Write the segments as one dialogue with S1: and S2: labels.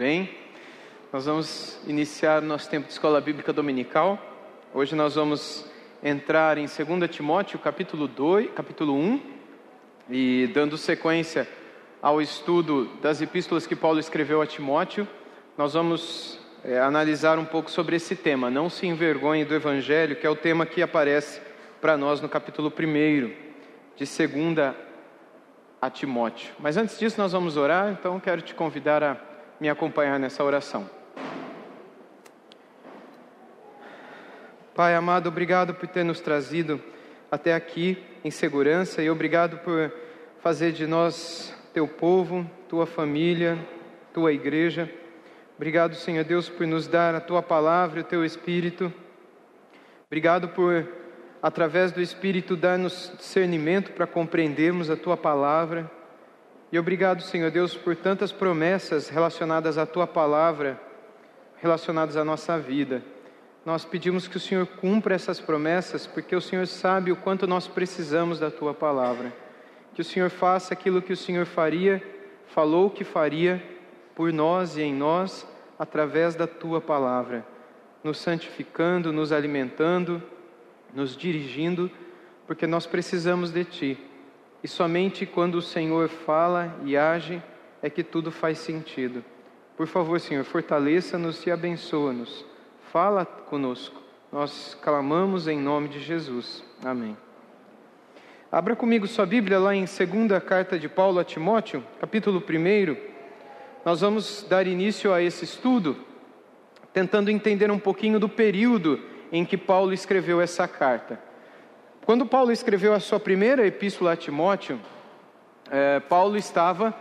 S1: Bem, nós vamos iniciar nosso tempo de escola bíblica dominical. Hoje nós vamos entrar em 2 Timóteo, capítulo 2, capítulo 1, e dando sequência ao estudo das epístolas que Paulo escreveu a Timóteo, nós vamos é, analisar um pouco sobre esse tema. Não se envergonhe do evangelho, que é o tema que aparece para nós no capítulo 1 de 2 a Timóteo. Mas antes disso, nós vamos orar, então quero te convidar a me acompanhar nessa oração. Pai amado, obrigado por ter nos trazido até aqui em segurança e obrigado por fazer de nós teu povo, tua família, tua igreja. Obrigado, Senhor Deus, por nos dar a tua palavra e o teu espírito. Obrigado por, através do espírito, dar-nos discernimento para compreendermos a tua palavra. E obrigado, Senhor Deus, por tantas promessas relacionadas à tua palavra, relacionadas à nossa vida. Nós pedimos que o Senhor cumpra essas promessas, porque o Senhor sabe o quanto nós precisamos da tua palavra. Que o Senhor faça aquilo que o Senhor faria, falou que faria por nós e em nós, através da tua palavra, nos santificando, nos alimentando, nos dirigindo, porque nós precisamos de ti. E somente quando o Senhor fala e age é que tudo faz sentido. Por favor, Senhor, fortaleça-nos e abençoa-nos. Fala conosco. Nós clamamos em nome de Jesus. Amém. Abra comigo sua Bíblia lá em 2 carta de Paulo a Timóteo, capítulo 1. Nós vamos dar início a esse estudo, tentando entender um pouquinho do período em que Paulo escreveu essa carta. Quando Paulo escreveu a sua primeira epístola a Timóteo, é, Paulo estava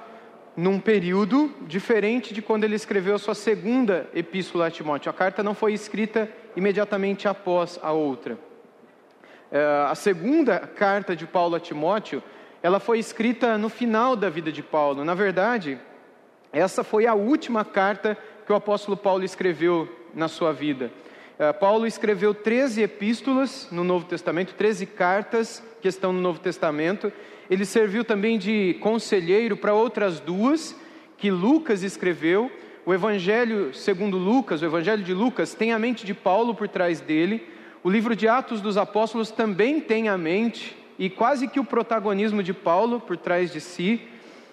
S1: num período diferente de quando ele escreveu a sua segunda epístola a Timóteo. A carta não foi escrita imediatamente após a outra. É, a segunda carta de Paulo a Timóteo, ela foi escrita no final da vida de Paulo. Na verdade, essa foi a última carta que o apóstolo Paulo escreveu na sua vida. Eh, Paulo escreveu 13 epístolas no Novo Testamento, 13 cartas que estão no Novo Testamento. Ele serviu também de conselheiro para outras duas que Lucas escreveu. O Evangelho segundo Lucas, o Evangelho de Lucas, tem a mente de Paulo por trás dele. O livro de Atos dos Apóstolos também tem a mente e quase que o protagonismo de Paulo por trás de si.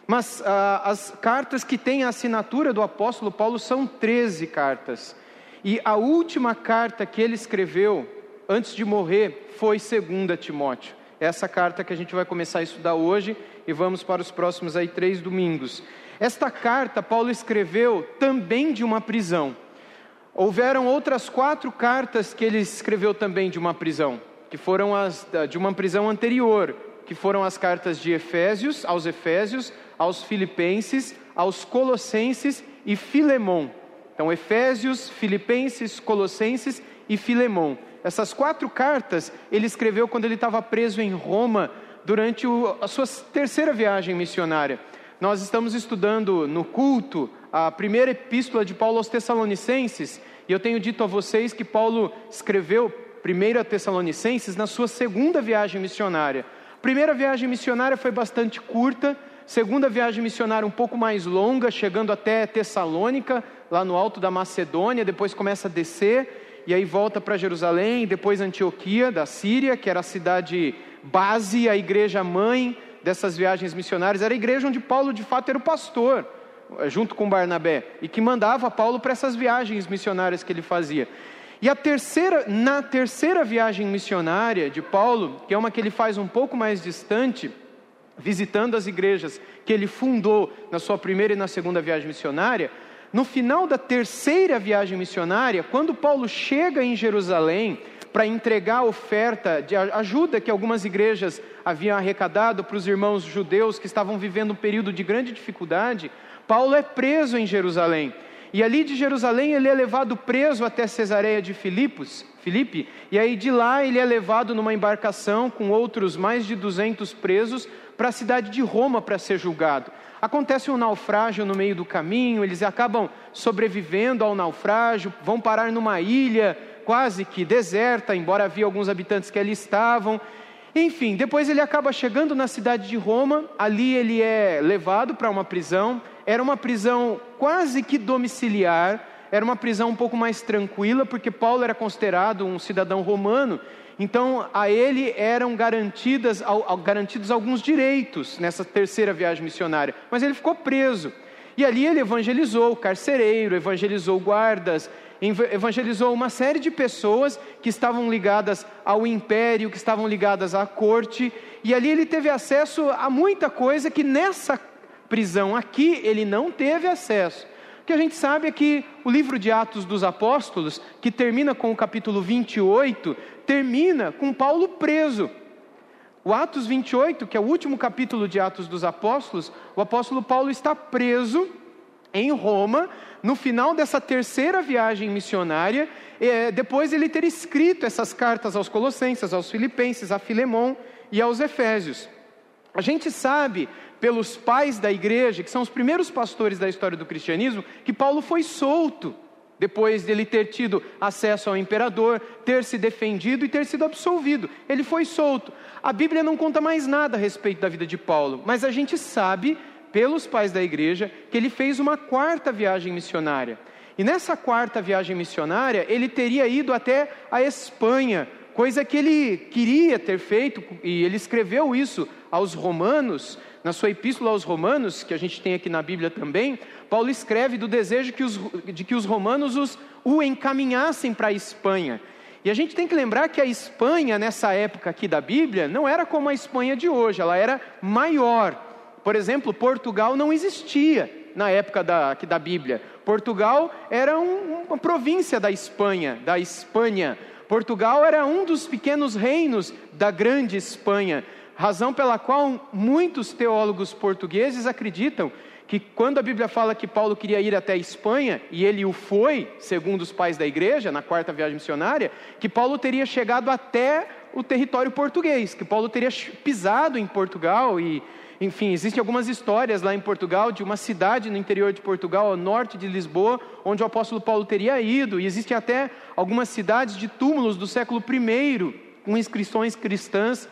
S1: Mas ah, as cartas que têm a assinatura do apóstolo Paulo são 13 cartas. E a última carta que ele escreveu antes de morrer foi 2 Timóteo. Essa carta que a gente vai começar a estudar hoje e vamos para os próximos aí três domingos. Esta carta Paulo escreveu também de uma prisão. Houveram outras quatro cartas que ele escreveu também de uma prisão, que foram as de uma prisão anterior, que foram as cartas de Efésios, aos Efésios, aos Filipenses, aos Colossenses e Filemão. Então, Efésios, Filipenses, Colossenses e Filemão. Essas quatro cartas ele escreveu quando ele estava preso em Roma durante o, a sua terceira viagem missionária. Nós estamos estudando no culto a primeira epístola de Paulo aos Tessalonicenses, e eu tenho dito a vocês que Paulo escreveu primeiro a Tessalonicenses na sua segunda viagem missionária. primeira viagem missionária foi bastante curta, segunda viagem missionária um pouco mais longa, chegando até Tessalônica, lá no alto da Macedônia, depois começa a descer, e aí volta para Jerusalém, depois Antioquia, da Síria, que era a cidade base, a igreja mãe dessas viagens missionárias, era a igreja onde Paulo de fato era o pastor, junto com Barnabé, e que mandava Paulo para essas viagens missionárias que ele fazia. E a terceira, na terceira viagem missionária de Paulo, que é uma que ele faz um pouco mais distante, visitando as igrejas que ele fundou na sua primeira e na segunda viagem missionária, no final da terceira viagem missionária, quando Paulo chega em Jerusalém para entregar a oferta de ajuda que algumas igrejas haviam arrecadado para os irmãos judeus que estavam vivendo um período de grande dificuldade, Paulo é preso em Jerusalém. E ali de Jerusalém ele é levado preso até Cesareia de Filipos, Filipe, e aí de lá ele é levado numa embarcação com outros mais de 200 presos para a cidade de Roma para ser julgado. Acontece um naufrágio no meio do caminho, eles acabam sobrevivendo ao naufrágio, vão parar numa ilha quase que deserta, embora havia alguns habitantes que ali estavam. Enfim, depois ele acaba chegando na cidade de Roma, ali ele é levado para uma prisão, era uma prisão quase que domiciliar, era uma prisão um pouco mais tranquila, porque Paulo era considerado um cidadão romano, então a ele eram garantidas, garantidos alguns direitos nessa terceira viagem missionária, mas ele ficou preso. E ali ele evangelizou o carcereiro, evangelizou guardas, evangelizou uma série de pessoas que estavam ligadas ao império, que estavam ligadas à corte, e ali ele teve acesso a muita coisa que nessa prisão aqui ele não teve acesso. O que a gente sabe é que o livro de Atos dos Apóstolos, que termina com o capítulo 28, termina com Paulo preso. O Atos 28, que é o último capítulo de Atos dos Apóstolos, o apóstolo Paulo está preso em Roma, no final dessa terceira viagem missionária, é, depois ele ter escrito essas cartas aos Colossenses, aos Filipenses, a Filemon e aos Efésios. A gente sabe pelos pais da igreja, que são os primeiros pastores da história do cristianismo, que Paulo foi solto depois de ele ter tido acesso ao imperador, ter se defendido e ter sido absolvido. Ele foi solto. A Bíblia não conta mais nada a respeito da vida de Paulo, mas a gente sabe pelos pais da igreja que ele fez uma quarta viagem missionária. E nessa quarta viagem missionária, ele teria ido até a Espanha, coisa que ele queria ter feito, e ele escreveu isso aos romanos, na sua epístola aos romanos, que a gente tem aqui na Bíblia também, Paulo escreve do desejo que os, de que os romanos os, o encaminhassem para a Espanha. E a gente tem que lembrar que a Espanha, nessa época aqui da Bíblia, não era como a Espanha de hoje, ela era maior. Por exemplo, Portugal não existia na época da, aqui da Bíblia. Portugal era um, uma província da Espanha, da Espanha. Portugal era um dos pequenos reinos da grande Espanha, razão pela qual muitos teólogos portugueses acreditam que quando a Bíblia fala que Paulo queria ir até a Espanha, e ele o foi, segundo os pais da igreja, na quarta viagem missionária, que Paulo teria chegado até o território português, que Paulo teria pisado em Portugal e enfim, existem algumas histórias lá em Portugal de uma cidade no interior de Portugal, ao norte de Lisboa, onde o apóstolo Paulo teria ido, e existem até algumas cidades de túmulos do século I, com inscrições cristãs,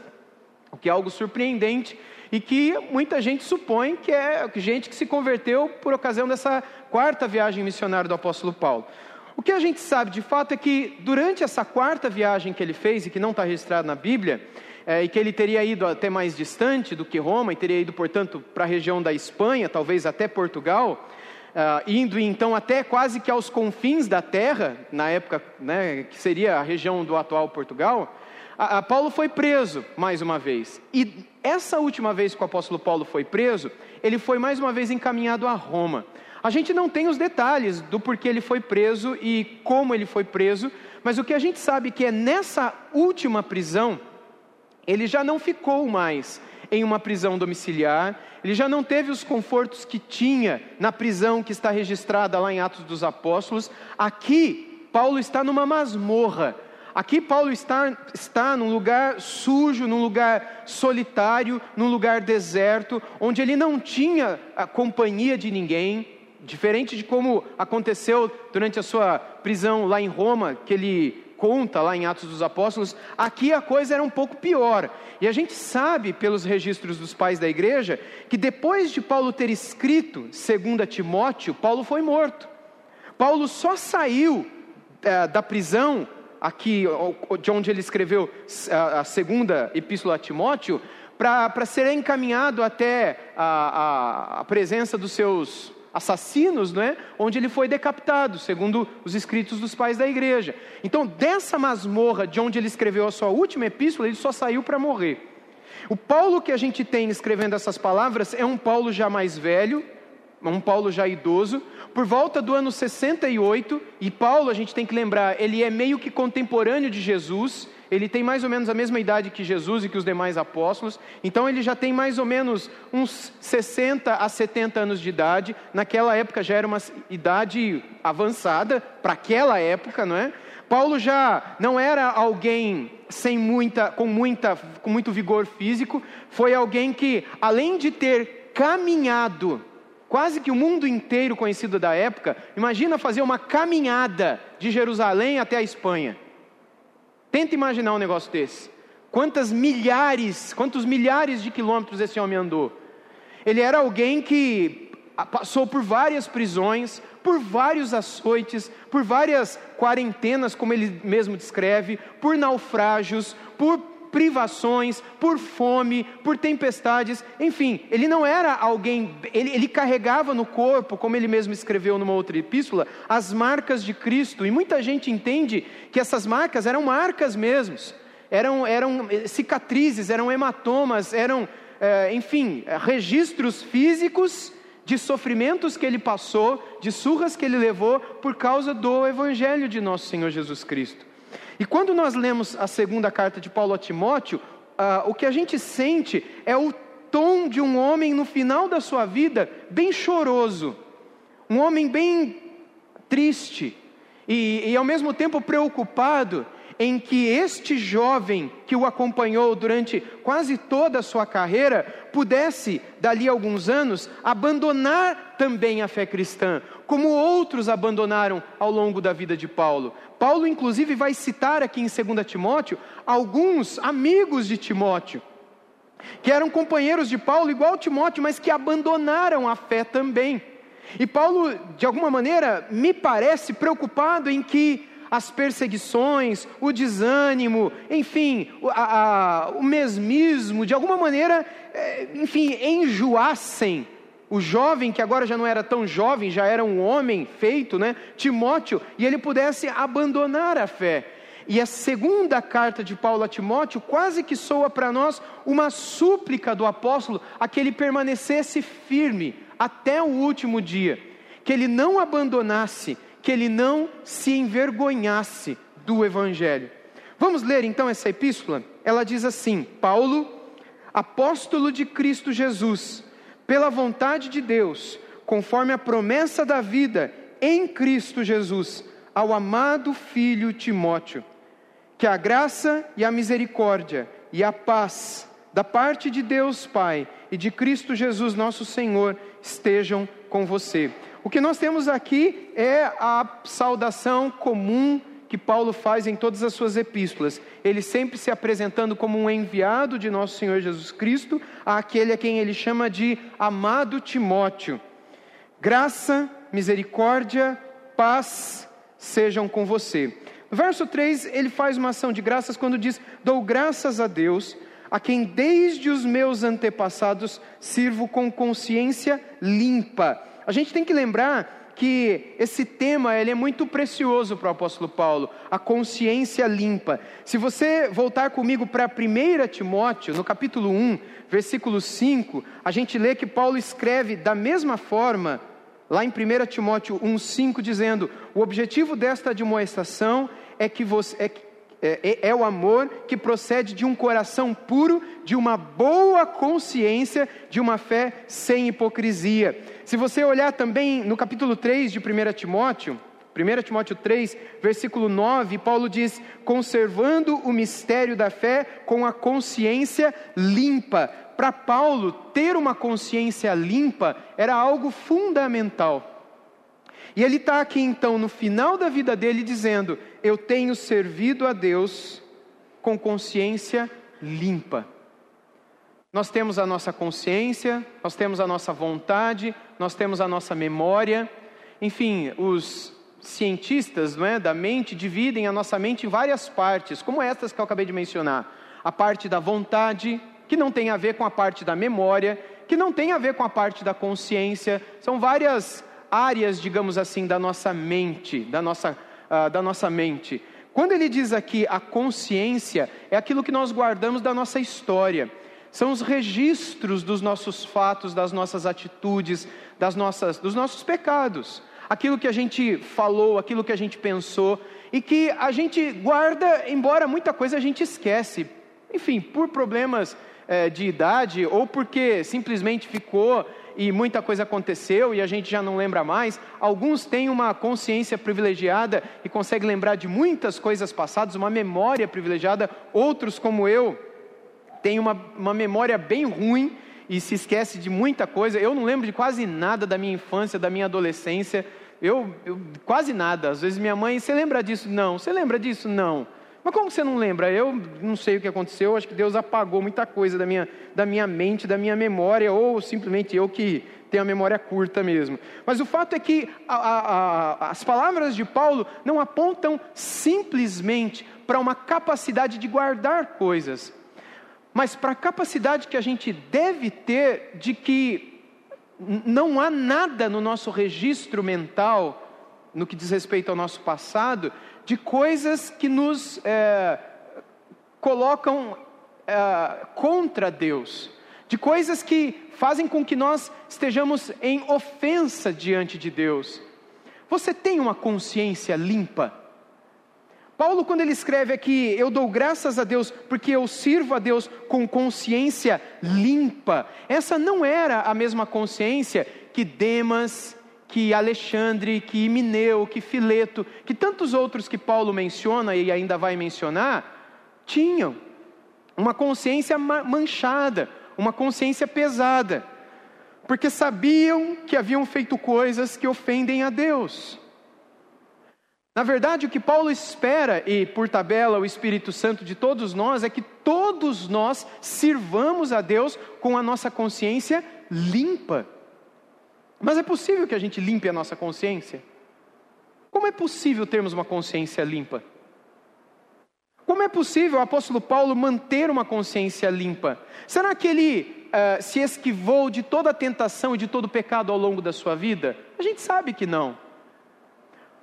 S1: o que é algo surpreendente e que muita gente supõe que é gente que se converteu por ocasião dessa quarta viagem missionária do apóstolo Paulo. O que a gente sabe de fato é que durante essa quarta viagem que ele fez e que não está registrado na Bíblia, é, e que ele teria ido até mais distante do que Roma, e teria ido, portanto, para a região da Espanha, talvez até Portugal, uh, indo então até quase que aos confins da terra, na época né, que seria a região do atual Portugal, a, a Paulo foi preso mais uma vez. E essa última vez que o apóstolo Paulo foi preso, ele foi mais uma vez encaminhado a Roma. A gente não tem os detalhes do porquê ele foi preso e como ele foi preso, mas o que a gente sabe que é nessa última prisão ele já não ficou mais em uma prisão domiciliar, ele já não teve os confortos que tinha na prisão que está registrada lá em Atos dos Apóstolos. Aqui, Paulo está numa masmorra. Aqui, Paulo está, está num lugar sujo, num lugar solitário, num lugar deserto, onde ele não tinha a companhia de ninguém, diferente de como aconteceu durante a sua prisão lá em Roma, que ele conta lá em Atos dos Apóstolos, aqui a coisa era um pouco pior. E a gente sabe pelos registros dos pais da igreja que depois de Paulo ter escrito segundo Timóteo, Paulo foi morto. Paulo só saiu é, da prisão aqui de onde ele escreveu a segunda epístola a Timóteo para ser encaminhado até a, a, a presença dos seus assassinos, não é? onde ele foi decapitado, segundo os escritos dos pais da igreja. Então, dessa masmorra de onde ele escreveu a sua última epístola, ele só saiu para morrer. O Paulo que a gente tem escrevendo essas palavras é um Paulo já mais velho, um Paulo já idoso, por volta do ano 68, e Paulo, a gente tem que lembrar, ele é meio que contemporâneo de Jesus, ele tem mais ou menos a mesma idade que Jesus e que os demais apóstolos, então ele já tem mais ou menos uns 60 a 70 anos de idade, naquela época já era uma idade avançada, para aquela época, não é? Paulo já não era alguém sem muita, com, muita, com muito vigor físico, foi alguém que, além de ter caminhado quase que o mundo inteiro conhecido da época, imagina fazer uma caminhada de Jerusalém até a Espanha. Tenta imaginar um negócio desse. Quantas milhares, quantos milhares de quilômetros esse homem andou? Ele era alguém que passou por várias prisões, por vários açoites, por várias quarentenas, como ele mesmo descreve, por naufrágios, por privações, por fome, por tempestades, enfim, ele não era alguém, ele, ele, carregava no corpo, como ele mesmo escreveu numa outra epístola, as marcas de Cristo, e muita gente entende que essas marcas eram marcas mesmos, eram, eram cicatrizes, eram hematomas, eram, é, enfim, registros físicos de sofrimentos que ele passou, de surras que ele levou por causa do Evangelho de nosso Senhor Jesus Cristo. E quando nós lemos a segunda carta de Paulo a Timóteo, uh, o que a gente sente é o tom de um homem no final da sua vida bem choroso, um homem bem triste e, e ao mesmo tempo preocupado em que este jovem que o acompanhou durante quase toda a sua carreira pudesse, dali a alguns anos, abandonar também a fé cristã, como outros abandonaram ao longo da vida de Paulo. Paulo, inclusive, vai citar aqui em 2 Timóteo alguns amigos de Timóteo, que eram companheiros de Paulo, igual Timóteo, mas que abandonaram a fé também. E Paulo, de alguma maneira, me parece preocupado em que as perseguições, o desânimo, enfim, a, a, o mesmismo, de alguma maneira, é, enfim, enjoassem o jovem, que agora já não era tão jovem, já era um homem feito, né, Timóteo, e ele pudesse abandonar a fé. E a segunda carta de Paulo a Timóteo quase que soa para nós uma súplica do apóstolo a que ele permanecesse firme até o último dia, que ele não abandonasse, que ele não se envergonhasse do Evangelho. Vamos ler então essa epístola? Ela diz assim: Paulo, apóstolo de Cristo Jesus, pela vontade de Deus, conforme a promessa da vida em Cristo Jesus, ao amado filho Timóteo, que a graça e a misericórdia e a paz da parte de Deus Pai e de Cristo Jesus nosso Senhor estejam com você. O que nós temos aqui é a saudação comum que Paulo faz em todas as suas epístolas. Ele sempre se apresentando como um enviado de nosso Senhor Jesus Cristo, àquele a quem ele chama de amado Timóteo. Graça, misericórdia, paz sejam com você. No verso 3, ele faz uma ação de graças quando diz: Dou graças a Deus, a quem desde os meus antepassados sirvo com consciência limpa a gente tem que lembrar que esse tema ele é muito precioso para o apóstolo Paulo, a consciência limpa. Se você voltar comigo para 1 Timóteo, no capítulo 1, versículo 5, a gente lê que Paulo escreve da mesma forma, lá em 1 Timóteo 1,5, dizendo: o objetivo desta admoestação é que você. É, é, é, é, o amor que procede de um coração puro, de uma boa consciência, de uma fé sem hipocrisia. Se você olhar também no capítulo 3 de 1 Timóteo, 1 Timóteo 3, versículo 9, Paulo diz: conservando o mistério da fé com a consciência limpa. Para Paulo, ter uma consciência limpa era algo fundamental. E ele está aqui então no final da vida dele dizendo: Eu tenho servido a Deus com consciência limpa. Nós temos a nossa consciência, nós temos a nossa vontade, nós temos a nossa memória. Enfim, os cientistas não é, da mente dividem a nossa mente em várias partes, como estas que eu acabei de mencionar. A parte da vontade, que não tem a ver com a parte da memória, que não tem a ver com a parte da consciência. São várias áreas, digamos assim, da nossa mente, da nossa, uh, da nossa mente. Quando ele diz aqui a consciência, é aquilo que nós guardamos da nossa história. São os registros dos nossos fatos, das nossas atitudes, das nossas, dos nossos pecados. Aquilo que a gente falou, aquilo que a gente pensou e que a gente guarda, embora muita coisa a gente esquece. Enfim, por problemas é, de idade ou porque simplesmente ficou e muita coisa aconteceu e a gente já não lembra mais. Alguns têm uma consciência privilegiada e conseguem lembrar de muitas coisas passadas, uma memória privilegiada. Outros, como eu, têm uma, uma memória bem ruim e se esquece de muita coisa. Eu não lembro de quase nada da minha infância, da minha adolescência. Eu, eu quase nada. Às vezes minha mãe, você lembra disso? Não. Você lembra disso? Não. Mas como você não lembra? Eu não sei o que aconteceu, acho que Deus apagou muita coisa da minha, da minha mente, da minha memória, ou simplesmente eu que tem a memória curta mesmo. Mas o fato é que a, a, a, as palavras de Paulo não apontam simplesmente para uma capacidade de guardar coisas, mas para a capacidade que a gente deve ter de que não há nada no nosso registro mental, no que diz respeito ao nosso passado, de coisas que nos é, colocam é, contra Deus, de coisas que fazem com que nós estejamos em ofensa diante de Deus. Você tem uma consciência limpa? Paulo, quando ele escreve aqui, eu dou graças a Deus porque eu sirvo a Deus com consciência limpa, essa não era a mesma consciência que Demas, que Alexandre, que Mineu, que Fileto, que tantos outros que Paulo menciona e ainda vai mencionar, tinham. Uma consciência manchada, uma consciência pesada, porque sabiam que haviam feito coisas que ofendem a Deus. Na verdade, o que Paulo espera, e por tabela o Espírito Santo de todos nós, é que todos nós sirvamos a Deus com a nossa consciência limpa. Mas é possível que a gente limpe a nossa consciência? Como é possível termos uma consciência limpa? Como é possível o apóstolo Paulo manter uma consciência limpa? Será que ele uh, se esquivou de toda a tentação e de todo o pecado ao longo da sua vida? A gente sabe que não.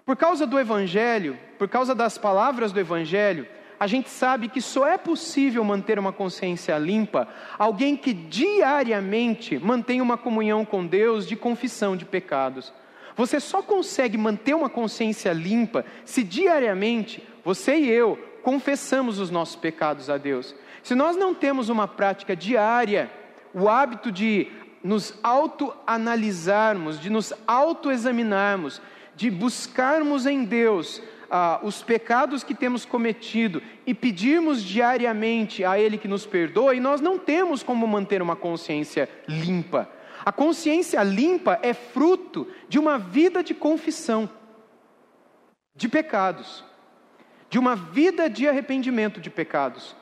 S1: Por causa do Evangelho, por causa das palavras do Evangelho, a gente sabe que só é possível manter uma consciência limpa alguém que diariamente mantém uma comunhão com Deus de confissão de pecados. Você só consegue manter uma consciência limpa se diariamente você e eu confessamos os nossos pecados a Deus. Se nós não temos uma prática diária, o hábito de nos autoanalisarmos, de nos autoexaminarmos, de buscarmos em Deus ah, os pecados que temos cometido e pedirmos diariamente a Ele que nos perdoe, nós não temos como manter uma consciência limpa. A consciência limpa é fruto de uma vida de confissão de pecados, de uma vida de arrependimento de pecados.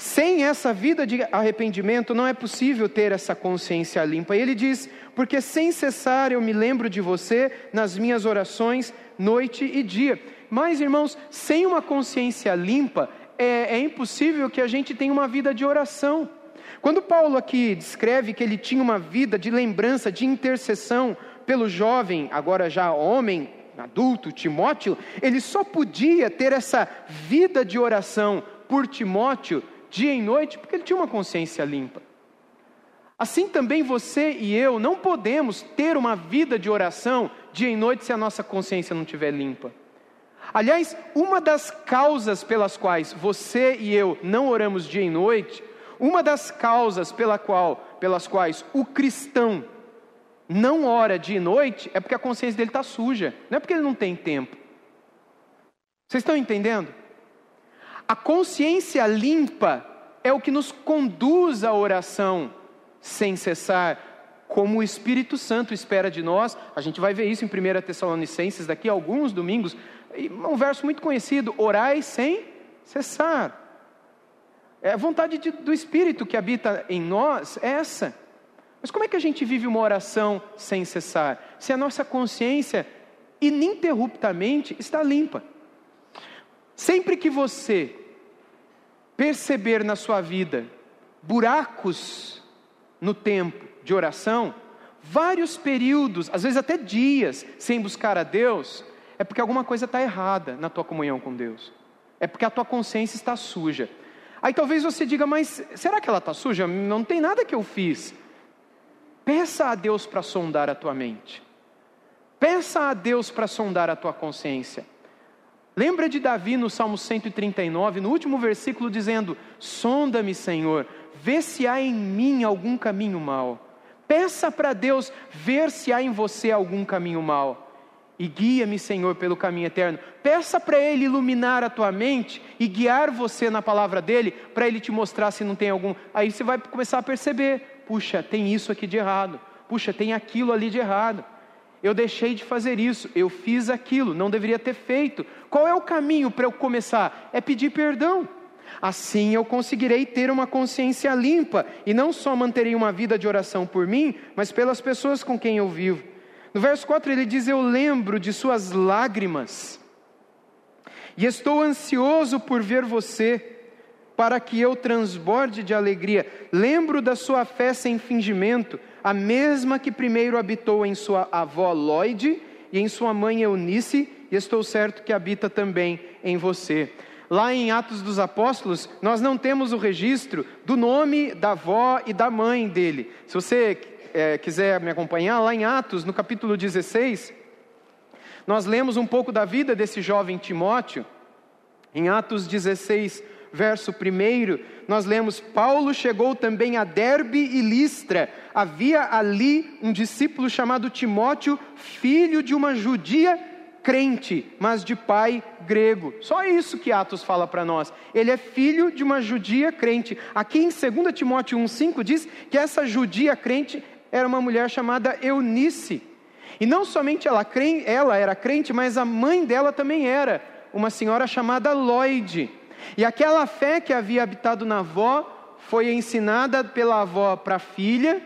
S1: Sem essa vida de arrependimento não é possível ter essa consciência limpa. E ele diz: Porque sem cessar eu me lembro de você nas minhas orações, noite e dia. Mas, irmãos, sem uma consciência limpa, é, é impossível que a gente tenha uma vida de oração. Quando Paulo aqui descreve que ele tinha uma vida de lembrança, de intercessão pelo jovem, agora já homem, adulto, Timóteo, ele só podia ter essa vida de oração por Timóteo dia e noite, porque ele tinha uma consciência limpa. Assim também você e eu não podemos ter uma vida de oração dia e noite se a nossa consciência não estiver limpa. Aliás, uma das causas pelas quais você e eu não oramos dia e noite, uma das causas pela qual, pelas quais o cristão não ora dia e noite, é porque a consciência dele está suja, não é porque ele não tem tempo. Vocês estão entendendo? A consciência limpa é o que nos conduz à oração sem cessar, como o Espírito Santo espera de nós. A gente vai ver isso em 1 Tessalonicenses daqui a alguns domingos. Um verso muito conhecido: orai sem cessar. É a vontade de, do Espírito que habita em nós é essa. Mas como é que a gente vive uma oração sem cessar? Se a nossa consciência ininterruptamente está limpa. Sempre que você perceber na sua vida buracos no tempo de oração, vários períodos, às vezes até dias, sem buscar a Deus, é porque alguma coisa está errada na tua comunhão com Deus. É porque a tua consciência está suja. Aí talvez você diga, mas será que ela está suja? Não tem nada que eu fiz. Peça a Deus para sondar a tua mente. Peça a Deus para sondar a tua consciência. Lembra de Davi no Salmo 139, no último versículo, dizendo: Sonda-me, Senhor, vê se há em mim algum caminho mau. Peça para Deus ver se há em você algum caminho mau. E guia-me, Senhor, pelo caminho eterno. Peça para Ele iluminar a tua mente e guiar você na palavra dele, para Ele te mostrar se não tem algum. Aí você vai começar a perceber: puxa, tem isso aqui de errado. Puxa, tem aquilo ali de errado. Eu deixei de fazer isso, eu fiz aquilo, não deveria ter feito. Qual é o caminho para eu começar? É pedir perdão. Assim eu conseguirei ter uma consciência limpa e não só manterei uma vida de oração por mim, mas pelas pessoas com quem eu vivo. No verso 4 ele diz: Eu lembro de suas lágrimas e estou ansioso por ver você, para que eu transborde de alegria. Lembro da sua fé sem fingimento, a mesma que primeiro habitou em sua avó Lloyd e em sua mãe Eunice, e estou certo que habita também em você. Lá em Atos dos Apóstolos, nós não temos o registro do nome da avó e da mãe dele. Se você é, quiser me acompanhar, lá em Atos, no capítulo 16, nós lemos um pouco da vida desse jovem Timóteo. Em Atos 16, verso 1, nós lemos: Paulo chegou também a Derbe e Listra. Havia ali um discípulo chamado Timóteo, filho de uma judia crente, mas de pai grego. Só isso que Atos fala para nós. Ele é filho de uma judia crente. Aqui em 2 Timóteo 1,5 diz que essa judia crente era uma mulher chamada Eunice. E não somente ela, ela era crente, mas a mãe dela também era, uma senhora chamada Lloyd. E aquela fé que havia habitado na avó foi ensinada pela avó para a filha,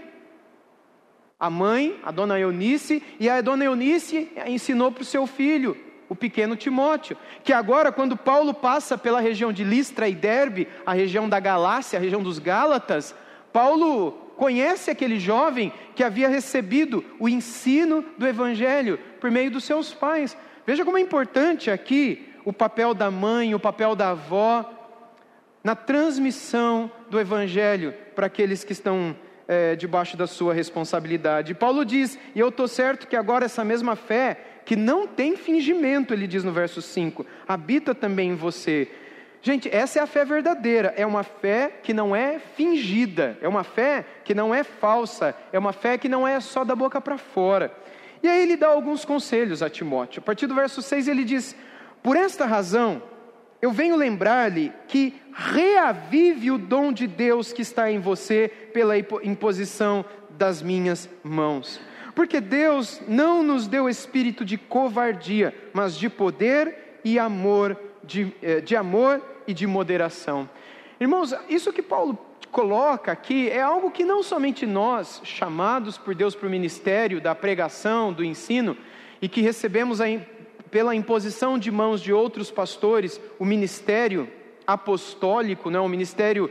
S1: a mãe, a dona Eunice, e a dona Eunice ensinou para o seu filho, o pequeno Timóteo, que agora, quando Paulo passa pela região de Listra e Derbe, a região da Galácia, a região dos Gálatas, Paulo conhece aquele jovem que havia recebido o ensino do Evangelho por meio dos seus pais. Veja como é importante aqui o papel da mãe, o papel da avó, na transmissão do Evangelho para aqueles que estão é, debaixo da sua responsabilidade. Paulo diz, e eu estou certo que agora essa mesma fé, que não tem fingimento, ele diz no verso 5, habita também em você. Gente, essa é a fé verdadeira, é uma fé que não é fingida, é uma fé que não é falsa, é uma fé que não é só da boca para fora. E aí ele dá alguns conselhos a Timóteo. A partir do verso 6 ele diz: Por esta razão, eu venho lembrar-lhe que reavive o dom de Deus que está em você pela imposição das minhas mãos. Porque Deus não nos deu espírito de covardia, mas de poder e amor, de, eh, de amor e de moderação. Irmãos, isso que Paulo coloca aqui é algo que não somente nós, chamados por Deus para o ministério da pregação, do ensino, e que recebemos a, pela imposição de mãos de outros pastores, o ministério apostólico, né, o ministério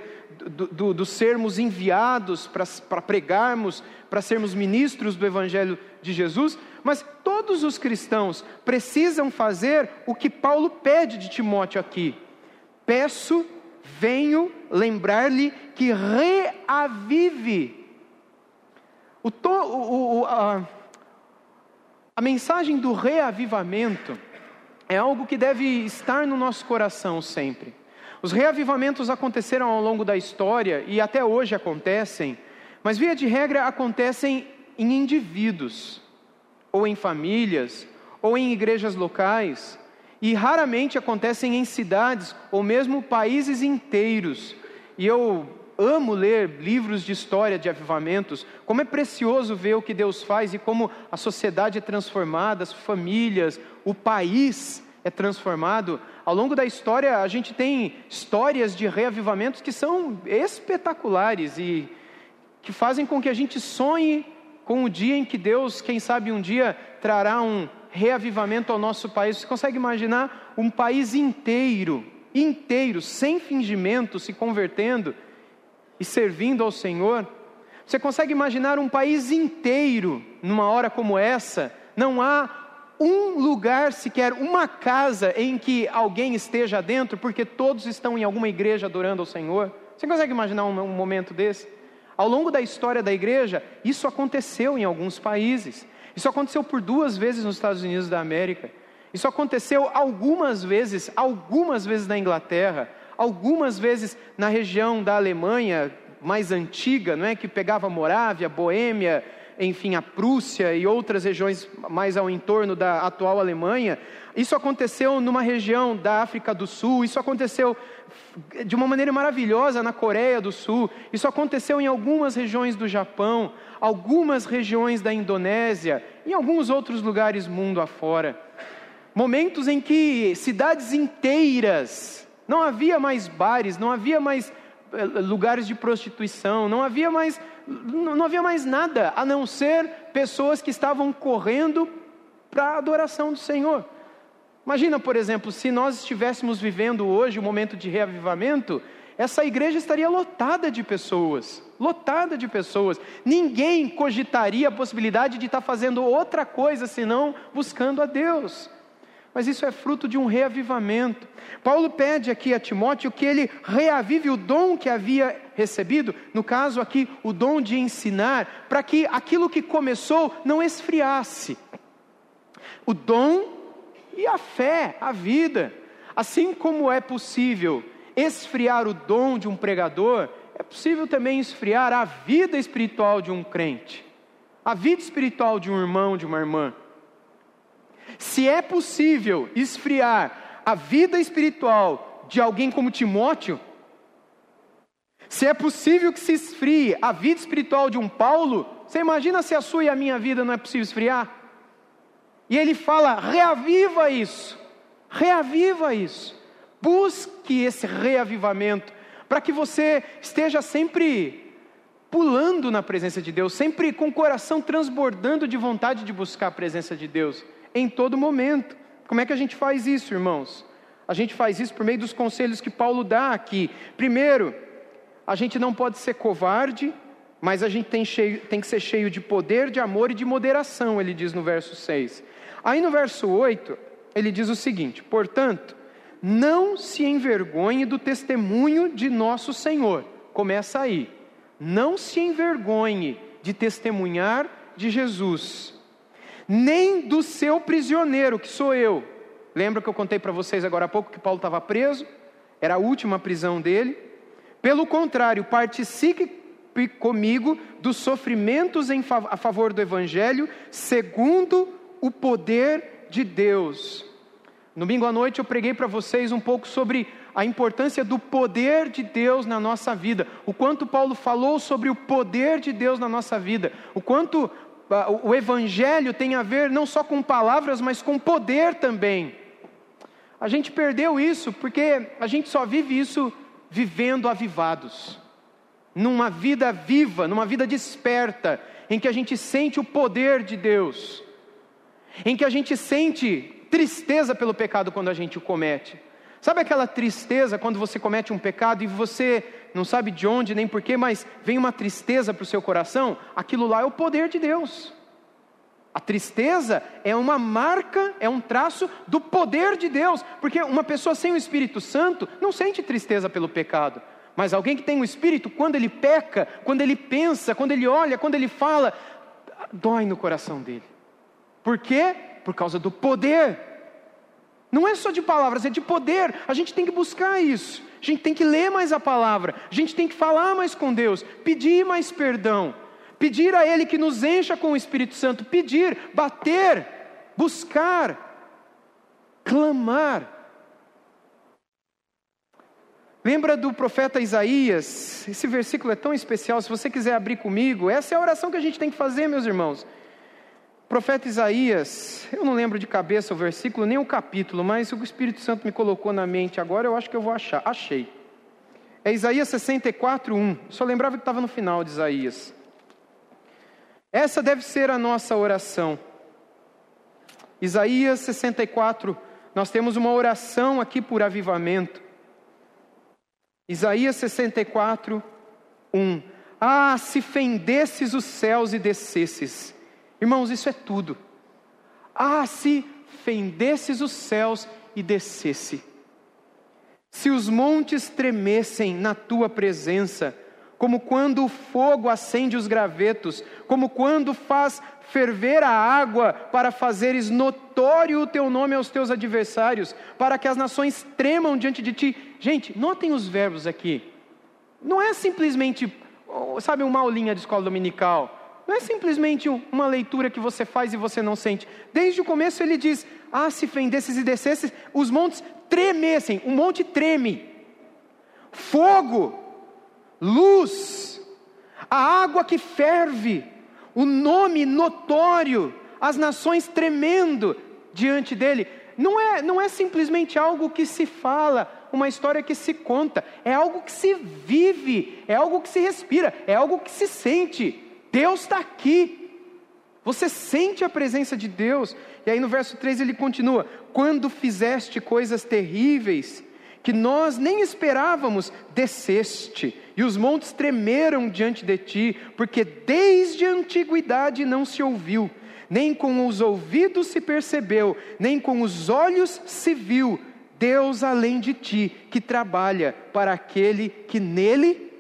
S1: do, do, do sermos enviados para pregarmos, para sermos ministros do Evangelho de Jesus, mas todos os cristãos precisam fazer o que Paulo pede de Timóteo aqui: Peço, venho lembrar-lhe que reavive. O to, o, o, a, a mensagem do reavivamento é algo que deve estar no nosso coração sempre. Os reavivamentos aconteceram ao longo da história e até hoje acontecem, mas via de regra acontecem em indivíduos, ou em famílias, ou em igrejas locais e raramente acontecem em cidades ou mesmo países inteiros. E eu amo ler livros de história de avivamentos, como é precioso ver o que Deus faz e como a sociedade é transformada, as famílias, o país é transformado. Ao longo da história, a gente tem histórias de reavivamentos que são espetaculares e que fazem com que a gente sonhe com o dia em que Deus, quem sabe um dia, trará um reavivamento ao nosso país. Você consegue imaginar um país inteiro, inteiro, sem fingimento, se convertendo e servindo ao Senhor? Você consegue imaginar um país inteiro, numa hora como essa, não há um lugar sequer, uma casa em que alguém esteja dentro, porque todos estão em alguma igreja adorando ao Senhor? Você consegue imaginar um, um momento desse? Ao longo da história da igreja, isso aconteceu em alguns países. Isso aconteceu por duas vezes nos Estados Unidos da América. Isso aconteceu algumas vezes, algumas vezes na Inglaterra, algumas vezes na região da Alemanha mais antiga, não é, que pegava Morávia, Boêmia, enfim, a Prússia e outras regiões mais ao entorno da atual Alemanha. Isso aconteceu numa região da África do Sul, isso aconteceu de uma maneira maravilhosa na Coreia do Sul, isso aconteceu em algumas regiões do Japão, algumas regiões da Indonésia, em alguns outros lugares mundo afora. Momentos em que cidades inteiras Não havia mais bares, não havia mais eh, lugares de prostituição, não havia mais não havia mais nada a não ser pessoas que estavam correndo para a adoração do Senhor. Imagina, por exemplo, se nós estivéssemos vivendo hoje o um momento de reavivamento, essa igreja estaria lotada de pessoas, lotada de pessoas. Ninguém cogitaria a possibilidade de estar fazendo outra coisa senão buscando a Deus. Mas isso é fruto de um reavivamento. Paulo pede aqui a Timóteo que ele reavive o dom que havia recebido, no caso aqui, o dom de ensinar, para que aquilo que começou não esfriasse. O dom e a fé, a vida. Assim como é possível esfriar o dom de um pregador, é possível também esfriar a vida espiritual de um crente, a vida espiritual de um irmão, de uma irmã. Se é possível esfriar a vida espiritual de alguém como Timóteo, se é possível que se esfrie a vida espiritual de um Paulo, você imagina se a sua e a minha vida não é possível esfriar? E ele fala: reaviva isso, reaviva isso, busque esse reavivamento, para que você esteja sempre pulando na presença de Deus, sempre com o coração transbordando de vontade de buscar a presença de Deus, em todo momento. Como é que a gente faz isso, irmãos? A gente faz isso por meio dos conselhos que Paulo dá aqui. Primeiro, a gente não pode ser covarde, mas a gente tem, cheio, tem que ser cheio de poder, de amor e de moderação, ele diz no verso 6. Aí no verso 8, ele diz o seguinte: portanto, não se envergonhe do testemunho de nosso Senhor. Começa aí. Não se envergonhe de testemunhar de Jesus, nem do seu prisioneiro, que sou eu. Lembra que eu contei para vocês agora há pouco que Paulo estava preso? Era a última prisão dele. Pelo contrário, participe comigo dos sofrimentos em, a favor do Evangelho, segundo o poder de Deus. Domingo à noite eu preguei para vocês um pouco sobre a importância do poder de Deus na nossa vida, o quanto Paulo falou sobre o poder de Deus na nossa vida, o quanto o Evangelho tem a ver não só com palavras, mas com poder também. A gente perdeu isso porque a gente só vive isso vivendo avivados, numa vida viva, numa vida desperta, em que a gente sente o poder de Deus em que a gente sente tristeza pelo pecado quando a gente o comete. Sabe aquela tristeza quando você comete um pecado e você não sabe de onde nem porquê, mas vem uma tristeza para o seu coração? Aquilo lá é o poder de Deus. A tristeza é uma marca, é um traço do poder de Deus, porque uma pessoa sem o Espírito Santo não sente tristeza pelo pecado, mas alguém que tem o Espírito, quando ele peca, quando ele pensa, quando ele olha, quando ele fala, dói no coração dele. Por quê? Por causa do poder. Não é só de palavras, é de poder. A gente tem que buscar isso. A gente tem que ler mais a palavra. A gente tem que falar mais com Deus. Pedir mais perdão. Pedir a Ele que nos encha com o Espírito Santo. Pedir, bater, buscar, clamar. Lembra do profeta Isaías? Esse versículo é tão especial. Se você quiser abrir comigo, essa é a oração que a gente tem que fazer, meus irmãos profeta Isaías, eu não lembro de cabeça o versículo nem o capítulo, mas o Espírito Santo me colocou na mente agora, eu acho que eu vou achar. Achei. É Isaías 64, 1. Só lembrava que estava no final de Isaías. Essa deve ser a nossa oração. Isaías 64, nós temos uma oração aqui por avivamento. Isaías 64, 1. Ah, se fendesses os céus e descesses Irmãos, isso é tudo. Ah, se fendesses os céus e descesse, se os montes tremessem na tua presença, como quando o fogo acende os gravetos, como quando faz ferver a água para fazeres notório o teu nome aos teus adversários, para que as nações tremam diante de ti. Gente, notem os verbos aqui. Não é simplesmente, sabe, uma aulinha de escola dominical não é simplesmente uma leitura que você faz e você não sente. Desde o começo ele diz: Ah, se fendesses e descesses, os montes tremessem, o monte treme. Fogo, luz, a água que ferve, o nome notório, as nações tremendo diante dele. Não é, não é simplesmente algo que se fala, uma história que se conta, é algo que se vive, é algo que se respira, é algo que se sente. Deus está aqui. Você sente a presença de Deus. E aí no verso 3 ele continua: Quando fizeste coisas terríveis, que nós nem esperávamos, desceste, e os montes tremeram diante de ti, porque desde a antiguidade não se ouviu, nem com os ouvidos se percebeu, nem com os olhos se viu, Deus além de ti, que trabalha para aquele que nele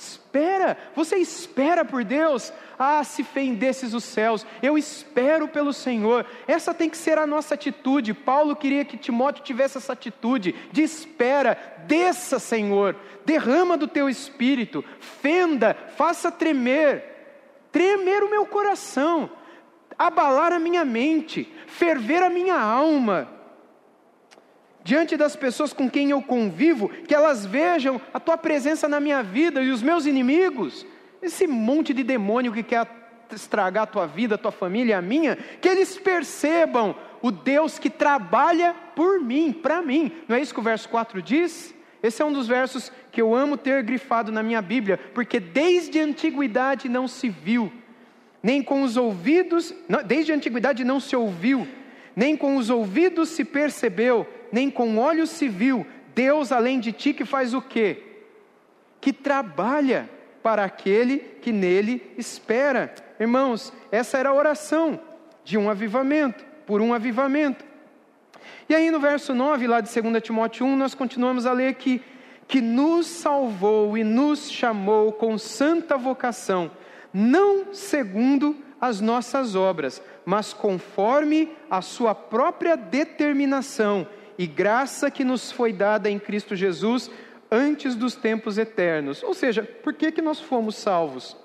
S1: espera. Você espera por Deus? Ah, se fendesses os céus, eu espero pelo Senhor. Essa tem que ser a nossa atitude. Paulo queria que Timóteo tivesse essa atitude de espera. Desça, Senhor, derrama do teu espírito, fenda, faça tremer, tremer o meu coração, abalar a minha mente, ferver a minha alma diante das pessoas com quem eu convivo, que elas vejam a tua presença na minha vida e os meus inimigos, esse monte de demônio que quer estragar a tua vida, a tua família a minha, que eles percebam o Deus que trabalha por mim, para mim. Não é isso que o verso 4 diz? Esse é um dos versos que eu amo ter grifado na minha Bíblia, porque desde a antiguidade não se viu, nem com os ouvidos, não, desde a antiguidade não se ouviu, nem com os ouvidos se percebeu, nem com olhos se viu, Deus além de ti que faz o quê? Que trabalha para aquele que nele espera. Irmãos, essa era a oração de um avivamento, por um avivamento. E aí no verso 9, lá de 2 Timóteo 1, nós continuamos a ler que, que nos salvou e nos chamou com santa vocação, não segundo as nossas obras, mas conforme a sua própria determinação e graça que nos foi dada em Cristo Jesus antes dos tempos eternos. Ou seja, por que, que nós fomos salvos?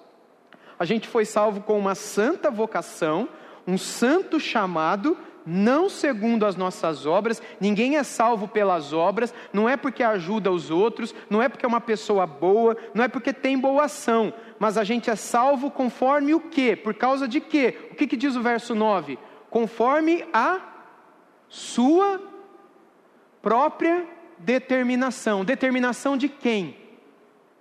S1: A gente foi salvo com uma santa vocação, um santo chamado, não segundo as nossas obras, ninguém é salvo pelas obras, não é porque ajuda os outros, não é porque é uma pessoa boa, não é porque tem boa ação, mas a gente é salvo conforme o quê? Por causa de quê? O que, que diz o verso 9? Conforme a sua própria determinação. Determinação de quem?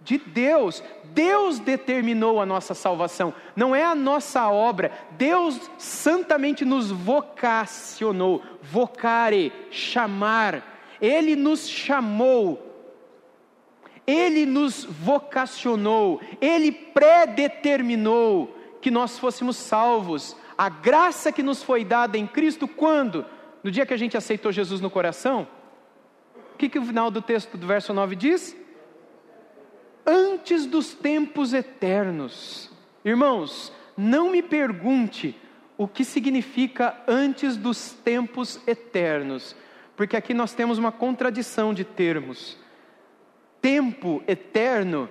S1: De Deus. Deus determinou a nossa salvação, não é a nossa obra. Deus santamente nos vocacionou, vocare, chamar. Ele nos chamou. Ele nos vocacionou, Ele predeterminou que nós fôssemos salvos. A graça que nos foi dada em Cristo, quando? No dia que a gente aceitou Jesus no coração? O que, que o final do texto do verso 9 diz? Antes dos tempos eternos. Irmãos, não me pergunte o que significa antes dos tempos eternos, porque aqui nós temos uma contradição de termos. Tempo eterno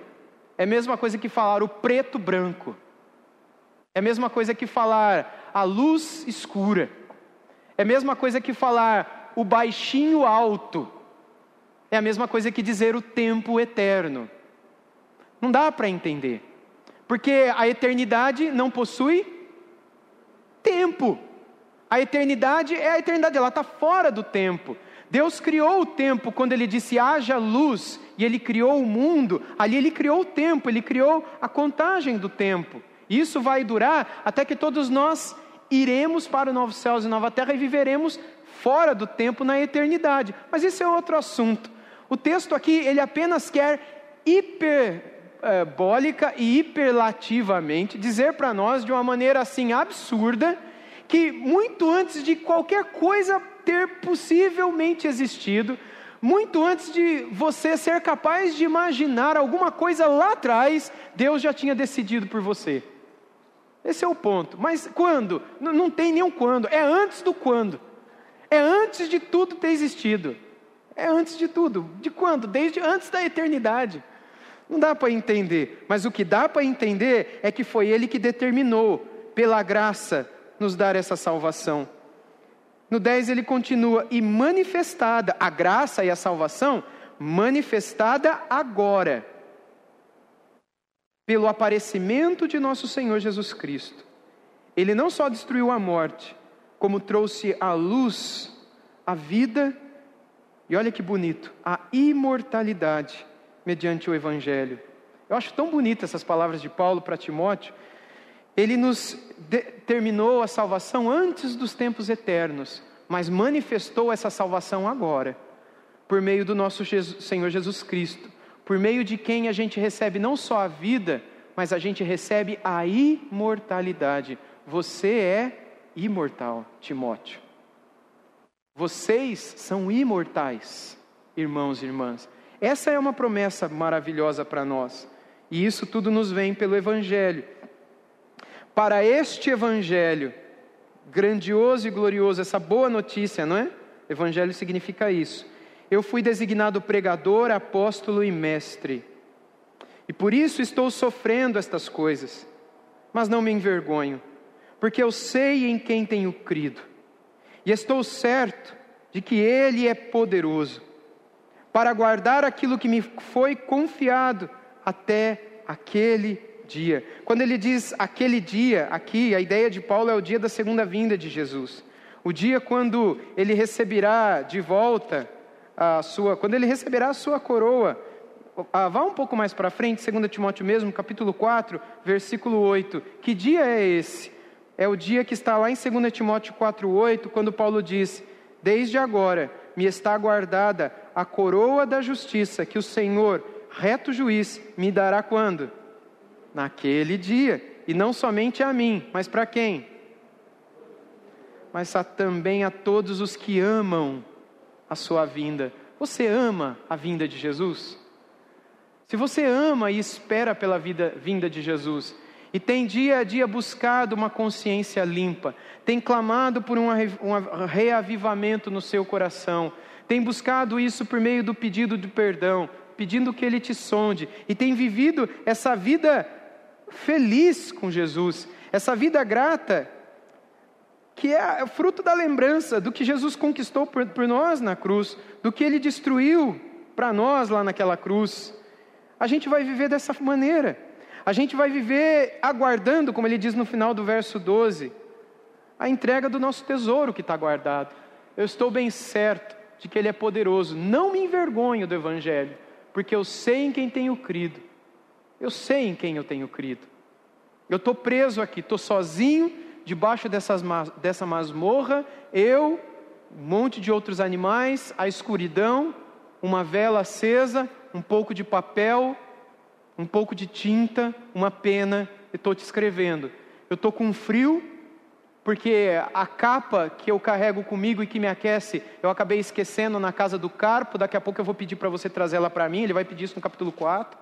S1: é a mesma coisa que falar o preto branco, é a mesma coisa que falar a luz escura, é a mesma coisa que falar o baixinho alto, é a mesma coisa que dizer o tempo eterno. Não dá para entender. Porque a eternidade não possui tempo. A eternidade é a eternidade, ela está fora do tempo. Deus criou o tempo quando Ele disse haja luz, e Ele criou o mundo, ali Ele criou o tempo, Ele criou a contagem do tempo. Isso vai durar até que todos nós iremos para o novo céus e nova terra e viveremos fora do tempo na eternidade. Mas isso é outro assunto. O texto aqui, ele apenas quer hiperbólica e hiperlativamente dizer para nós de uma maneira assim absurda que muito antes de qualquer coisa ter possivelmente existido, muito antes de você ser capaz de imaginar alguma coisa lá atrás, Deus já tinha decidido por você. Esse é o ponto. Mas quando? Não tem nenhum quando. É antes do quando. É antes de tudo ter existido. É antes de tudo. De quando? Desde antes da eternidade. Não dá para entender, mas o que dá para entender é que foi Ele que determinou, pela graça, nos dar essa salvação. No 10 ele continua, e manifestada, a graça e a salvação, manifestada agora, pelo aparecimento de nosso Senhor Jesus Cristo. Ele não só destruiu a morte, como trouxe à luz a vida e olha que bonito, a imortalidade mediante o Evangelho. Eu acho tão bonitas essas palavras de Paulo para Timóteo. Ele nos terminou a salvação antes dos tempos eternos, mas manifestou essa salvação agora, por meio do nosso Jesus, Senhor Jesus Cristo, por meio de quem a gente recebe não só a vida, mas a gente recebe a imortalidade. Você é imortal, Timóteo. Vocês são imortais, irmãos e irmãs. Essa é uma promessa maravilhosa para nós. E isso tudo nos vem pelo Evangelho. Para este Evangelho, grandioso e glorioso, essa boa notícia, não é? Evangelho significa isso. Eu fui designado pregador, apóstolo e mestre. E por isso estou sofrendo estas coisas. Mas não me envergonho, porque eu sei em quem tenho crido. E estou certo de que Ele é poderoso para guardar aquilo que me foi confiado até aquele dia. Quando ele diz aquele dia, aqui a ideia de Paulo é o dia da segunda vinda de Jesus. O dia quando ele receberá de volta a sua, quando ele receberá a sua coroa. Ah, vá um pouco mais para frente, 2 Timóteo mesmo, capítulo 4, versículo 8. Que dia é esse? É o dia que está lá em 2 Timóteo 4, 8, quando Paulo diz: Desde agora me está guardada a coroa da justiça que o Senhor, reto juiz, me dará quando? Naquele dia. E não somente a mim, mas para quem? Mas também a todos os que amam a sua vinda. Você ama a vinda de Jesus? Se você ama e espera pela vida, vinda de Jesus, e tem dia a dia buscado uma consciência limpa, tem clamado por um, reavivamento no seu coração, tem buscado isso por meio do pedido de perdão, pedindo que Ele te sonde, e tem vivido essa vida feliz com Jesus, essa vida grata, que é fruto da lembrança do que Jesus conquistou por, por nós na cruz, do que Ele destruiu para nós lá naquela cruz. A gente vai viver dessa maneira, a gente vai viver aguardando, como ele diz no final do verso 12, a entrega do nosso tesouro que está guardado. Eu estou bem certo de que Ele é poderoso. Não me envergonho do Evangelho, porque eu sei em quem tenho crido. Eu sei em quem eu tenho crido. Eu estou preso aqui, estou sozinho, debaixo dessas, dessa masmorra, eu, um monte de outros animais, a escuridão, uma vela acesa, um pouco de papel, um pouco de tinta, uma pena, e estou te escrevendo. Eu estou com frio, porque a capa que eu carrego comigo e que me aquece, eu acabei esquecendo na casa do Carpo, daqui a pouco eu vou pedir para você trazer ela para mim, ele vai pedir isso no capítulo 4.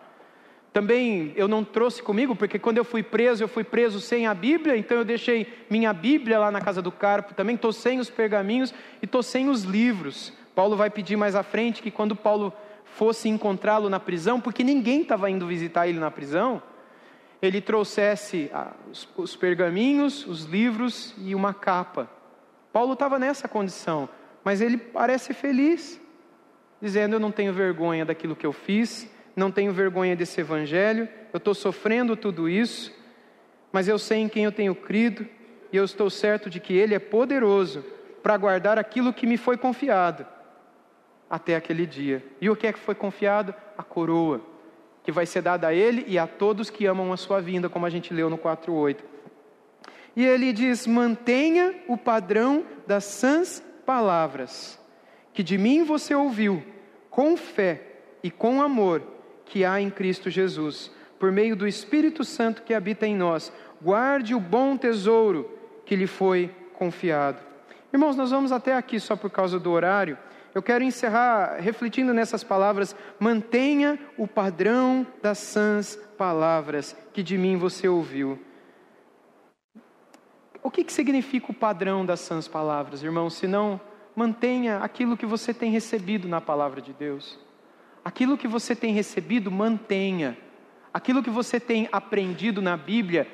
S1: Também eu não trouxe comigo, porque quando eu fui preso, eu fui preso sem a Bíblia, então eu deixei minha Bíblia lá na casa do Carpo, também estou sem os pergaminhos e estou sem os livros. Paulo vai pedir mais à frente que quando Paulo fosse encontrá-lo na prisão, porque ninguém estava indo visitar ele na prisão, ele trouxesse ah, os pergaminhos, os livros e uma capa. Paulo estava nessa condição, mas ele parece feliz, dizendo: Eu não tenho vergonha daquilo que eu fiz, não tenho vergonha desse evangelho, eu estou sofrendo tudo isso, mas eu sei em quem eu tenho crido e eu estou certo de que Ele é poderoso para guardar aquilo que me foi confiado até aquele dia. E o que é que foi confiado? A coroa que vai ser dada a ele e a todos que amam a sua vinda, como a gente leu no 4:8. E ele diz: "Mantenha o padrão das sãs palavras que de mim você ouviu, com fé e com amor que há em Cristo Jesus, por meio do Espírito Santo que habita em nós. Guarde o bom tesouro que lhe foi confiado." Irmãos, nós vamos até aqui só por causa do horário eu quero encerrar refletindo nessas palavras. Mantenha o padrão das sãs palavras que de mim você ouviu. O que, que significa o padrão das sãs palavras, irmão? Se não, mantenha aquilo que você tem recebido na palavra de Deus. Aquilo que você tem recebido, mantenha. Aquilo que você tem aprendido na Bíblia,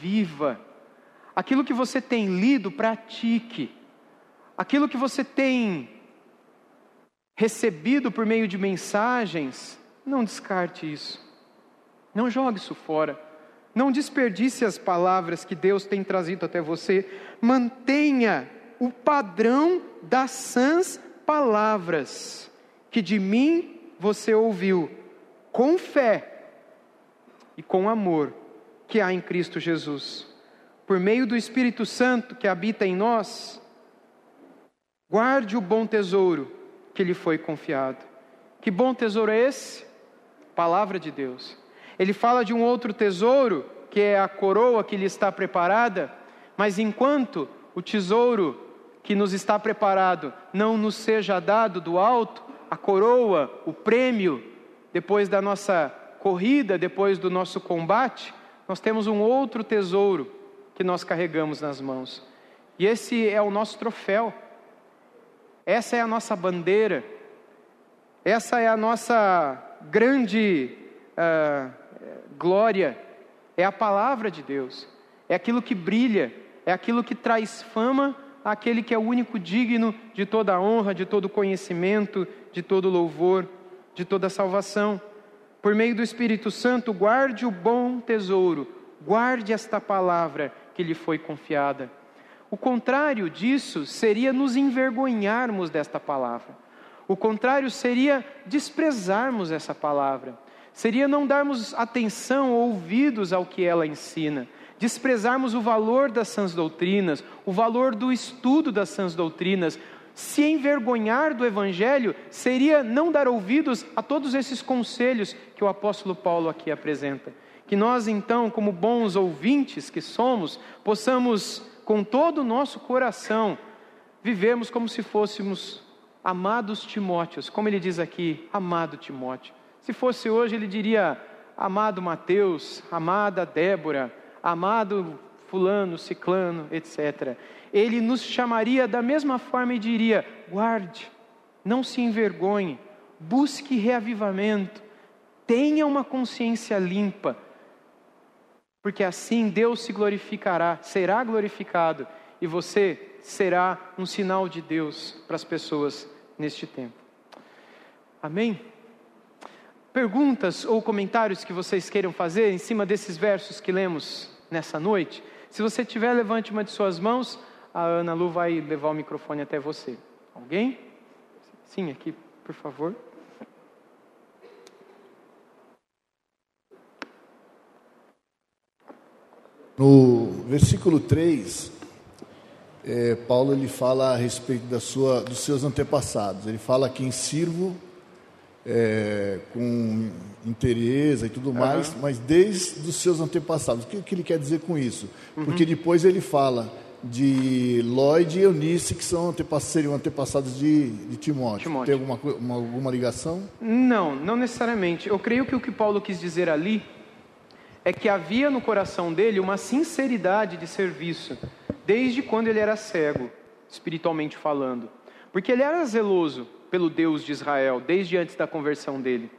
S1: viva. Aquilo que você tem lido, pratique. Aquilo que você tem recebido por meio de mensagens, não descarte isso. Não jogue isso fora. Não desperdice as palavras que Deus tem trazido até você. Mantenha o padrão das sãs palavras que de mim você ouviu, com fé e com amor que há em Cristo Jesus. Por meio do Espírito Santo que habita em nós, guarde o bom tesouro que lhe foi confiado. Que bom tesouro é esse? Palavra de Deus. Ele fala de um outro tesouro, que é a coroa que lhe está preparada, mas enquanto o tesouro que nos está preparado não nos seja dado do alto, a coroa, o prêmio, depois da nossa corrida, depois do nosso combate, nós temos um outro tesouro que nós carregamos nas mãos. E esse é o nosso troféu, essa é a nossa bandeira, essa é a nossa grande uh, glória, é a palavra de Deus, é aquilo que brilha, é aquilo que traz fama àquele que é o único digno de toda honra, de todo conhecimento, de todo louvor, de toda salvação. Por meio do Espírito Santo, guarde o bom tesouro, guarde esta palavra que lhe foi confiada. O contrário disso seria nos envergonharmos desta palavra. O contrário seria desprezarmos essa palavra. Seria não darmos atenção ou ouvidos ao que ela ensina desprezarmos o valor das sãs doutrinas, o valor do estudo das sãs doutrinas. Se envergonhar do Evangelho seria não dar ouvidos a todos esses conselhos que o apóstolo Paulo aqui apresenta. Que nós, então, como bons ouvintes que somos, possamos, com todo o nosso coração, vivermos como se fôssemos amados Timóteos, como ele diz aqui, amado Timóteo. Se fosse hoje, ele diria amado Mateus, amada Débora, amado fulano, ciclano, etc. Ele nos chamaria da mesma forma e diria: guarde, não se envergonhe, busque reavivamento, tenha uma consciência limpa, porque assim Deus se glorificará, será glorificado e você será um sinal de Deus para as pessoas neste tempo. Amém? Perguntas ou comentários que vocês queiram fazer em cima desses versos que lemos nessa noite? Se você tiver, levante uma de suas mãos. A Ana Lu vai levar o microfone até você. Alguém? Sim, aqui, por favor.
S2: No versículo 3, é, Paulo ele fala a respeito da sua, dos seus antepassados. Ele fala que em sirvo é, com interesse e tudo mais, uhum. mas desde os seus antepassados. O que, que ele quer dizer com isso? Uhum. Porque depois ele fala de Lloyd e Eunice, que são antepassados, seriam antepassados de, de Timóteo. Timóteo. Tem alguma, uma, alguma ligação?
S1: Não, não necessariamente. Eu creio que o que Paulo quis dizer ali é que havia no coração dele uma sinceridade de serviço, desde quando ele era cego, espiritualmente falando. Porque ele era zeloso pelo Deus de Israel, desde antes da conversão dele.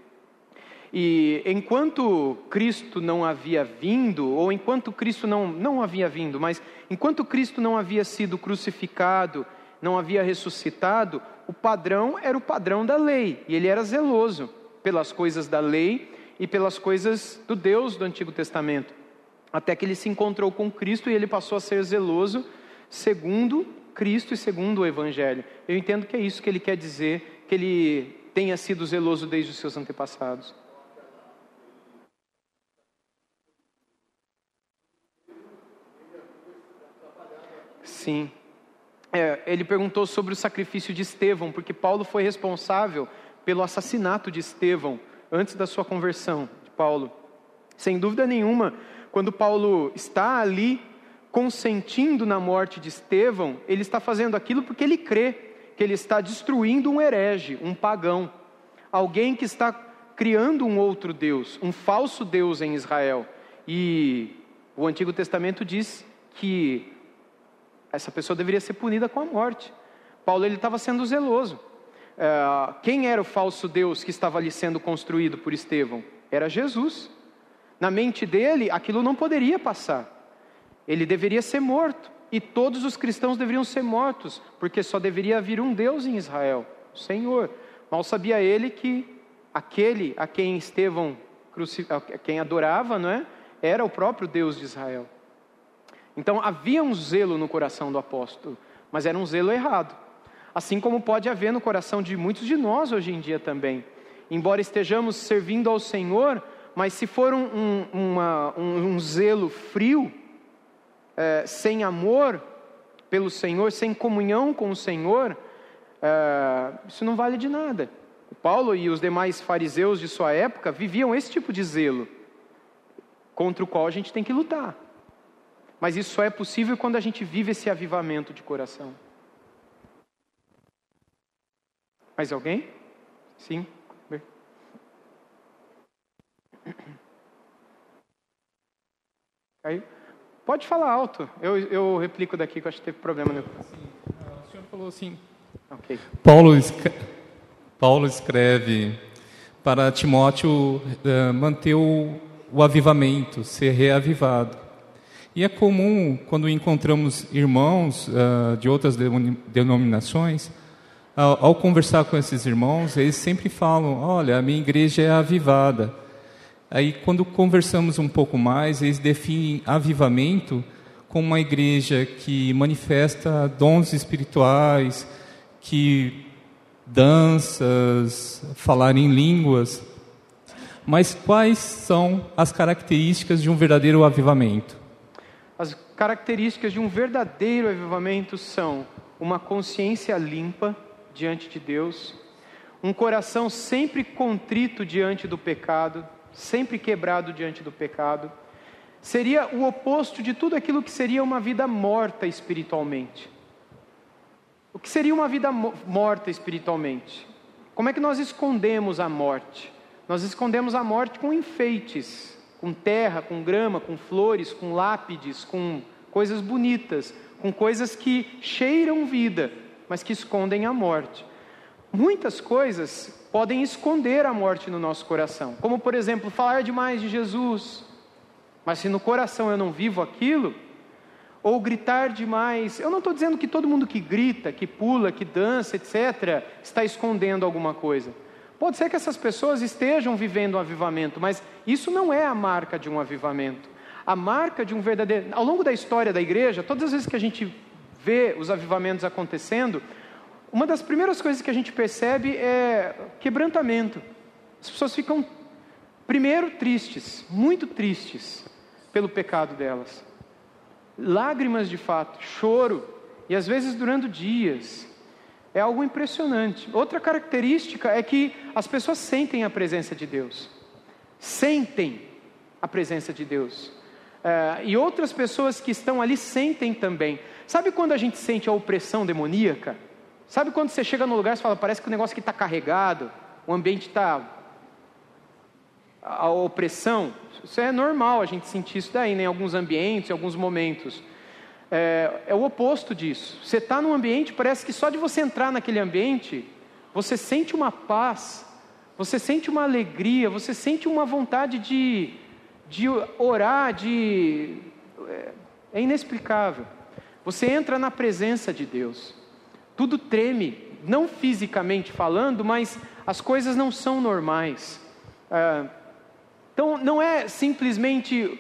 S1: E enquanto Cristo não havia vindo, ou enquanto Cristo não, não havia vindo, mas enquanto Cristo não havia sido crucificado, não havia ressuscitado, o padrão era o padrão da lei, e ele era zeloso pelas coisas da lei e pelas coisas do Deus do Antigo Testamento. Até que ele se encontrou com Cristo e ele passou a ser zeloso segundo Cristo e segundo o Evangelho. Eu entendo que é isso que ele quer dizer, que ele tenha sido zeloso desde os seus antepassados. Sim. É, ele perguntou sobre o sacrifício de Estevão, porque Paulo foi responsável pelo assassinato de Estevão antes da sua conversão de Paulo. Sem dúvida nenhuma, quando Paulo está ali consentindo na morte de Estevão, ele está fazendo aquilo porque ele crê que ele está destruindo um herege, um pagão, alguém que está criando um outro Deus, um falso Deus em Israel. E o Antigo Testamento diz que essa pessoa deveria ser punida com a morte. Paulo ele estava sendo zeloso. É, quem era o falso Deus que estava ali sendo construído por Estevão? Era Jesus. Na mente dele, aquilo não poderia passar. Ele deveria ser morto. E todos os cristãos deveriam ser mortos, porque só deveria vir um Deus em Israel, o Senhor. Mal sabia ele que aquele a quem Estevão quem adorava, não é? Era o próprio Deus de Israel. Então havia um zelo no coração do apóstolo, mas era um zelo errado. Assim como pode haver no coração de muitos de nós hoje em dia também. Embora estejamos servindo ao Senhor, mas se for um, um, uma, um, um zelo frio, é, sem amor pelo Senhor, sem comunhão com o Senhor, é, isso não vale de nada. O Paulo e os demais fariseus de sua época viviam esse tipo de zelo, contra o qual a gente tem que lutar. Mas isso só é possível quando a gente vive esse avivamento de coração. Mais alguém? Sim. Aí, pode falar alto. Eu, eu replico daqui que eu acho que teve problema. Né?
S3: Sim, o senhor falou assim.
S1: Okay.
S3: Paulo, Paulo escreve para Timóteo uh, manter o, o avivamento, ser reavivado. E é comum, quando encontramos irmãos uh, de outras denominações, ao, ao, conversar com esses irmãos, eles sempre falam: Olha, a minha igreja é avivada. Aí, quando conversamos um pouco mais, eles definem avivamento como uma igreja que manifesta dons espirituais, que danças, falar em línguas. Mas quais são as características de um verdadeiro avivamento?
S1: As características de um verdadeiro avivamento são uma consciência limpa diante de Deus, um coração sempre contrito diante do pecado, sempre quebrado diante do pecado. Seria o oposto de tudo aquilo que seria uma vida morta espiritualmente. O que seria uma vida morta espiritualmente? Como é que nós escondemos a morte? Nós escondemos a morte com enfeites, com terra, com grama, com flores, com lápides, com coisas bonitas, com coisas que cheiram vida, mas que escondem a morte. Muitas coisas podem esconder a morte no nosso coração, como por exemplo, falar demais de Jesus. Mas se no coração eu não vivo aquilo, ou gritar demais. Eu não estou dizendo que todo mundo que grita, que pula, que dança, etc., está escondendo alguma coisa. Pode ser que essas pessoas estejam vivendo um avivamento, mas isso não é a marca de um avivamento. A marca de um verdadeiro. Ao longo da história da igreja, todas as vezes que a gente vê os avivamentos acontecendo, uma das primeiras coisas que a gente percebe é quebrantamento. As pessoas ficam, primeiro, tristes, muito tristes pelo pecado delas lágrimas de fato, choro, e às vezes durando dias. É algo impressionante. Outra característica é que as pessoas sentem a presença de Deus. Sentem a presença de Deus. É, e outras pessoas que estão ali sentem também. Sabe quando a gente sente a opressão demoníaca? Sabe quando você chega no lugar e fala, parece que o negócio aqui está carregado, o ambiente está. a opressão? Isso é normal a gente sentir isso daí, né, em alguns ambientes, em alguns momentos. É, é o oposto disso. Você está num ambiente, parece que só de você entrar naquele ambiente, você sente uma paz, você sente uma alegria, você sente uma vontade de, de orar, de. É, é inexplicável. Você entra na presença de Deus, tudo treme, não fisicamente falando, mas as coisas não são normais. É, então, não é simplesmente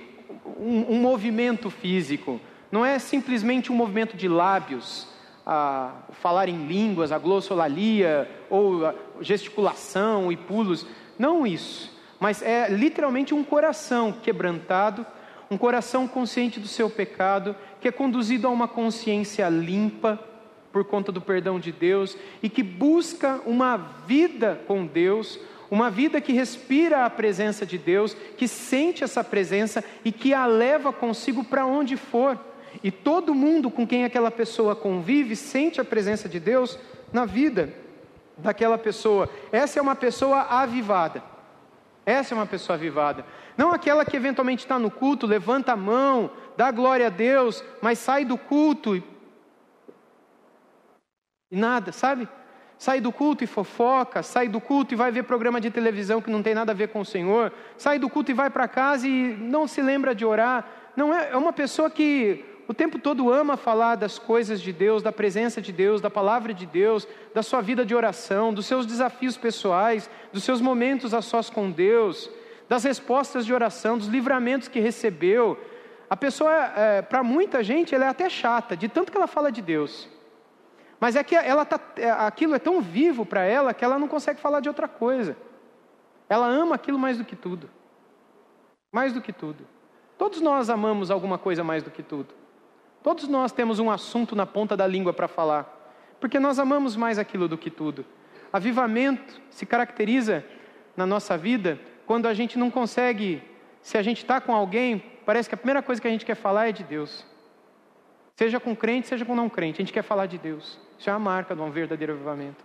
S1: um, um movimento físico, não é simplesmente um movimento de lábios, falar em línguas, a glossolalia, ou a gesticulação e pulos. Não isso, mas é literalmente um coração quebrantado, um coração consciente do seu pecado, que é conduzido a uma consciência limpa por conta do perdão de Deus e que busca uma vida com Deus, uma vida que respira a presença de Deus, que sente essa presença e que a leva consigo para onde for. E todo mundo com quem aquela pessoa convive sente a presença de Deus na vida daquela pessoa. Essa é uma pessoa avivada. Essa é uma pessoa avivada. Não aquela que eventualmente está no culto, levanta a mão, dá glória a Deus, mas sai do culto e nada, sabe? sai do culto e fofoca, sai do culto e vai ver programa de televisão que não tem nada a ver com o Senhor, sai do culto e vai para casa e não se lembra de orar. Não é, é uma pessoa que o tempo todo ama falar das coisas de Deus, da presença de Deus, da palavra de Deus, da sua vida de oração, dos seus desafios pessoais, dos seus momentos a sós com Deus, das respostas de oração, dos livramentos que recebeu. A pessoa, é, para muita gente, ela é até chata, de tanto que ela fala de Deus. Mas é que ela tá, é, aquilo é tão vivo para ela que ela não consegue falar de outra coisa. Ela ama aquilo mais do que tudo. Mais do que tudo. Todos nós amamos alguma coisa mais do que tudo. Todos nós temos um assunto na ponta da língua para falar, porque nós amamos mais aquilo do que tudo. Avivamento se caracteriza na nossa vida quando a gente não consegue, se a gente está com alguém, parece que a primeira coisa que a gente quer falar é de Deus. Seja com crente, seja com não crente, a gente quer falar de Deus. Isso é a marca de um verdadeiro avivamento.